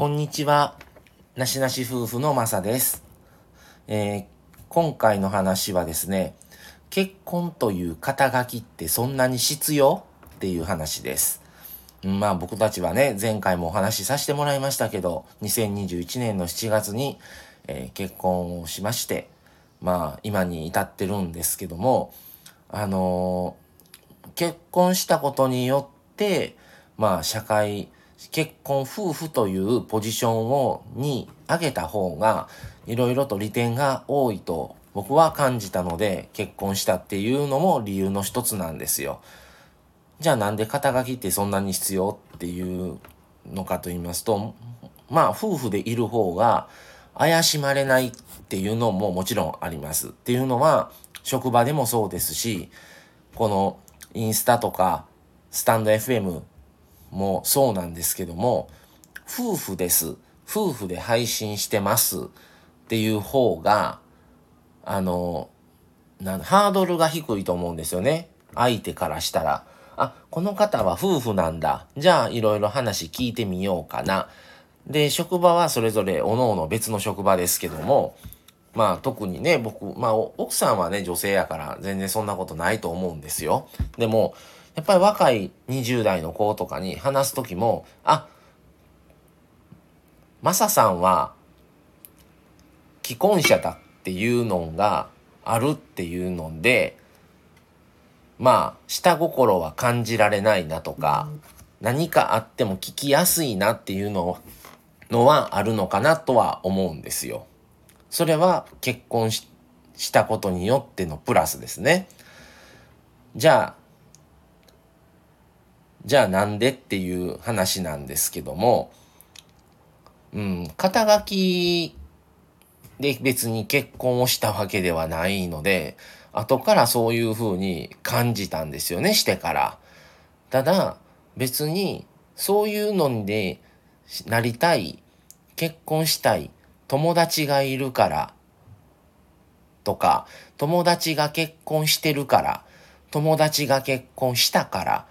こんにちは。なしなし夫婦のまさです。えー今回の話はですね、結婚という肩書きってそんなに必要？っていう話です。うんまあ僕たちはね、前回もお話しさせてもらいましたけど、2021年の7月に、えー結婚をしまして、まあ今に至ってるんですけども、あのー結婚したことによって、まあ社会、結婚夫婦というポジションを、に上げた方が、いろいろと利点が多いと僕は感じたので、結婚したっていうのも理由の一つなんですよ。じゃあなんで肩書きってそんなに必要っていうのかと言いますと、まあ夫婦でいる方が怪しまれないっていうのももちろんあります。っていうのは職場でもそうですし、このインスタとかスタンド FM もそうなんですけども、夫婦です。夫婦で配信してますっていう方が、あの、なハードルが低いと思うんですよね。相手からしたら。あ、この方は夫婦なんだ。じゃあ、いろいろ話聞いてみようかな。で、職場はそれぞれ各々別の職場ですけども、まあ特にね、僕、まあ奥さんはね、女性やから全然そんなことないと思うんですよ。でも、やっぱり若い20代の子とかに話すときも、あ、マサさんは既婚者だっていうのがあるっていうので、まあ、下心は感じられないなとか、何かあっても聞きやすいなっていうののはあるのかなとは思うんですよ。それは結婚ししたことによってのプラスですね。じゃあ、じゃあなんでっていう話なんですけども、うん、肩書きで別に結婚をしたわけではないので、後からそういう風に感じたんですよね、してから。ただ、別にそういうのでなりたい、結婚したい、友達がいるから、とか、友達が結婚してるから、友達が結婚したから、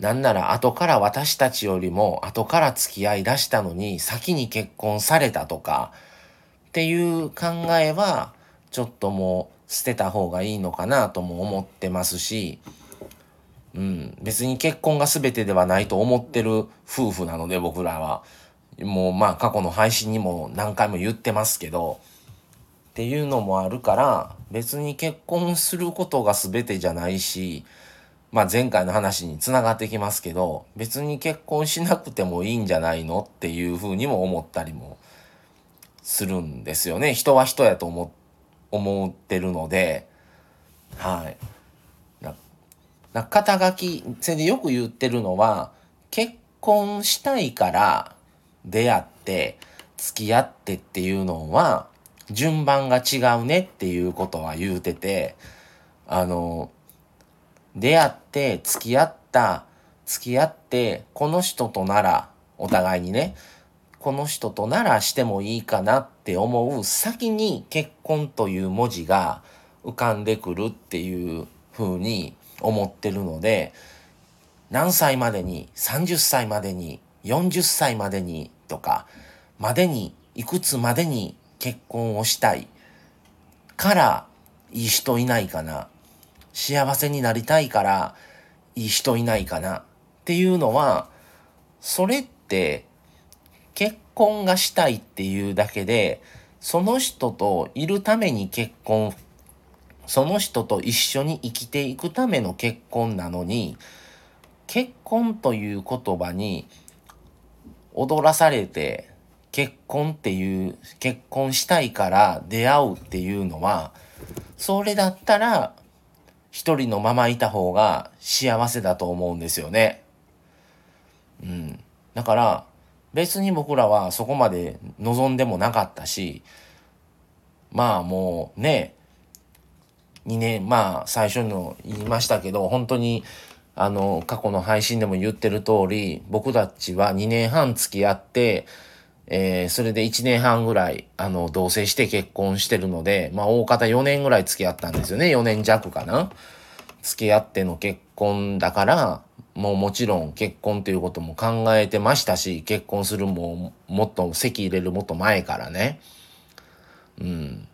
なんなら後から私たちよりも後から付き合い出したのに先に結婚されたとかっていう考えはちょっともう捨てた方がいいのかなとも思ってますし、うん、別に結婚が全てではないと思ってる夫婦なので僕らは。もうまあ過去の配信にも何回も言ってますけど、っていうのもあるから別に結婚することが全てじゃないし、まあ前回の話につながってきますけど、別に結婚しなくてもいいんじゃないのっていうふうにも思ったりもするんですよね。人は人やと思思ってるので、はい。なな肩書き、それでよく言ってるのは、結婚したいから出会って付き合ってっていうのは順番が違うねっていうことは言うてて、あの、出会って付き合った付き合ってこの人とならお互いにねこの人とならしてもいいかなって思う先に結婚という文字が浮かんでくるっていう風に思ってるので何歳までに30歳までに40歳までにとかまでにいくつまでに結婚をしたいからいい人いないかな。幸せになりたいからいい人いないかなっていうのはそれって結婚がしたいっていうだけでその人といるために結婚その人と一緒に生きていくための結婚なのに結婚という言葉に踊らされて結婚っていう結婚したいから出会うっていうのはそれだったら一人のままいた方が幸せだと思うんですよね。うん。だから別に僕らはそこまで望んでもなかったし、まあもうね、2年、まあ最初の言いましたけど、本当にあの過去の配信でも言ってる通り、僕たちは2年半付き合って、えーそれで1年半ぐらい、あの、同棲して結婚してるので、まあ、大方4年ぐらい付き合ったんですよね。4年弱かな。付き合っての結婚だから、もうもちろん結婚ということも考えてましたし、結婚するももっと籍入れるもっと前からね。うん。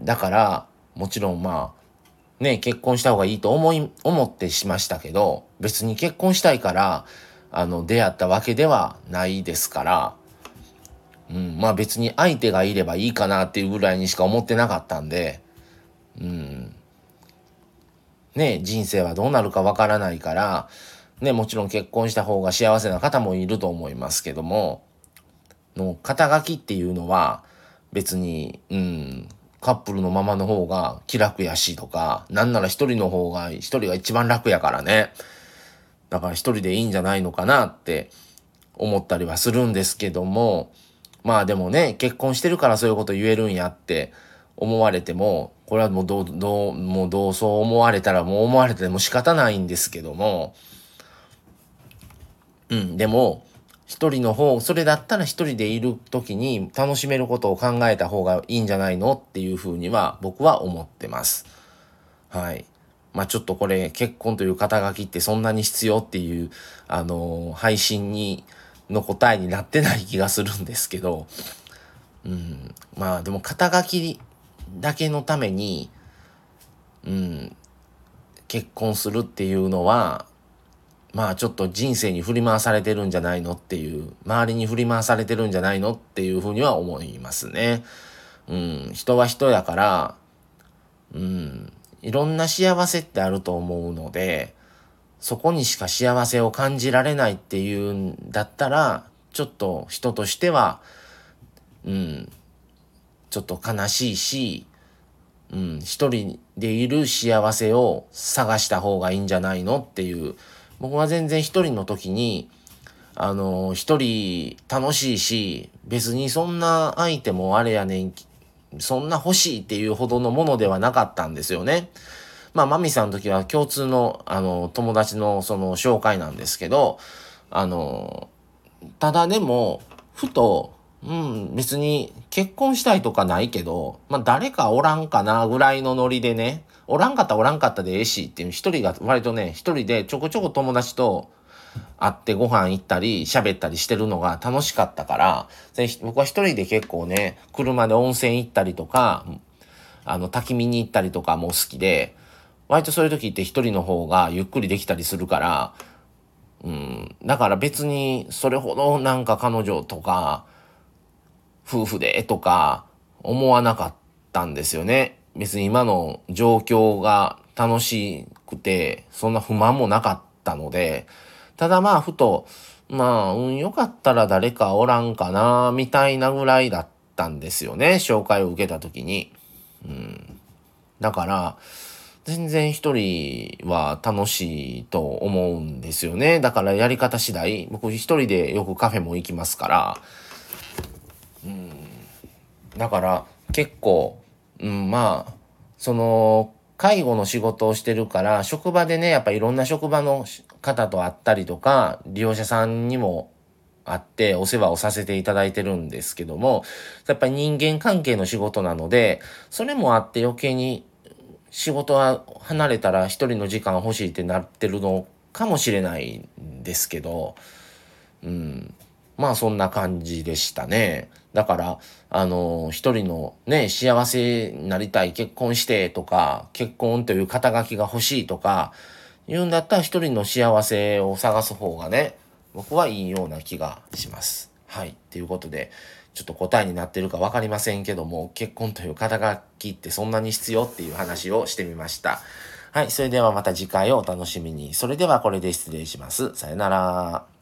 だから、もちろんまあ、ね、結婚した方がいいと思い、思ってしましたけど、別に結婚したいから、あの、出会ったわけではないですから、うん、まあ別に相手がいればいいかなっていうぐらいにしか思ってなかったんで、うん。ね、人生はどうなるかわからないから、ね、もちろん結婚した方が幸せな方もいると思いますけども、の肩書きっていうのは別に、うん、カップルのままの方が気楽やしとか、なんなら一人の方が、一人が一番楽やからね。だから一人でいいんじゃないのかなって思ったりはするんですけども、まあでもね、結婚してるからそういうこと言えるんやって思われても、これはもうどう、どう、もうどうそう思われたらもう思われても仕方ないんですけども、うん、でも、一人の方、それだったら一人でいる時に楽しめることを考えた方がいいんじゃないのっていうふうには僕は思ってます。はい。まあちょっとこれ結婚という肩書きってそんなに必要っていう、あのー、配信にの答えになってない気がするんですけど、うん、まあでも肩書きだけのために、うん、結婚するっていうのは、まあちょっと人生に振り回されてるんじゃないのっていう、周りに振り回されてるんじゃないのっていうふうには思いますね。うん、人は人やから、うん、いろんな幸せってあると思うので、そこにしか幸せを感じられないっていうんだったら、ちょっと人としては、うん、ちょっと悲しいし、うん、一人でいる幸せを探した方がいいんじゃないのっていう、僕は全然一人の時に、あの、一人楽しいし、別にそんな相手もあれやねん、そんな欲しいっていうほどのものではなかったんですよね。まあ、マミさんの時は共通の、あの、友達のその紹介なんですけど、あの、ただでも、ふと、うん、別に結婚したいとかないけど、まあ誰かおらんかなぐらいのノリでね、おらんかったおらんかったでええしっていう一人が割とね、一人でちょこちょこ友達と会ってご飯行ったり喋ったりしてるのが楽しかったから、僕は一人で結構ね、車で温泉行ったりとか、あの焚き見に行ったりとかも好きで、割とそういう時って一人の方がゆっくりできたりするから、うん、だから別にそれほどなんか彼女とか、夫婦でとか思わなかったんですよね。別に今の状況が楽しくて、そんな不満もなかったので、ただまあふと、まあ、うん、よかったら誰かおらんかな、みたいなぐらいだったんですよね。紹介を受けた時に。うん。だから、全然一人は楽しいと思うんですよね。だからやり方次第、僕一人でよくカフェも行きますから、うん。だから結構、うん、まあ、その、介護の仕事をしてるから、職場でね、やっぱいろんな職場の方と会ったりとか、利用者さんにも会ってお世話をさせていただいてるんですけども、やっぱり人間関係の仕事なので、それもあって余計に仕事は離れたら一人の時間欲しいってなってるのかもしれないんですけど、うん。まあそんな感じでしたね。だから、あの、一人のね、幸せになりたい、結婚してとか、結婚という肩書きが欲しいとか、言うんだったら一人の幸せを探す方がね、僕はいいような気がします。はい。ということで、ちょっと答えになってるか分かりませんけども、結婚という肩書きってそんなに必要っていう話をしてみました。はい。それではまた次回をお楽しみに。それではこれで失礼します。さよなら。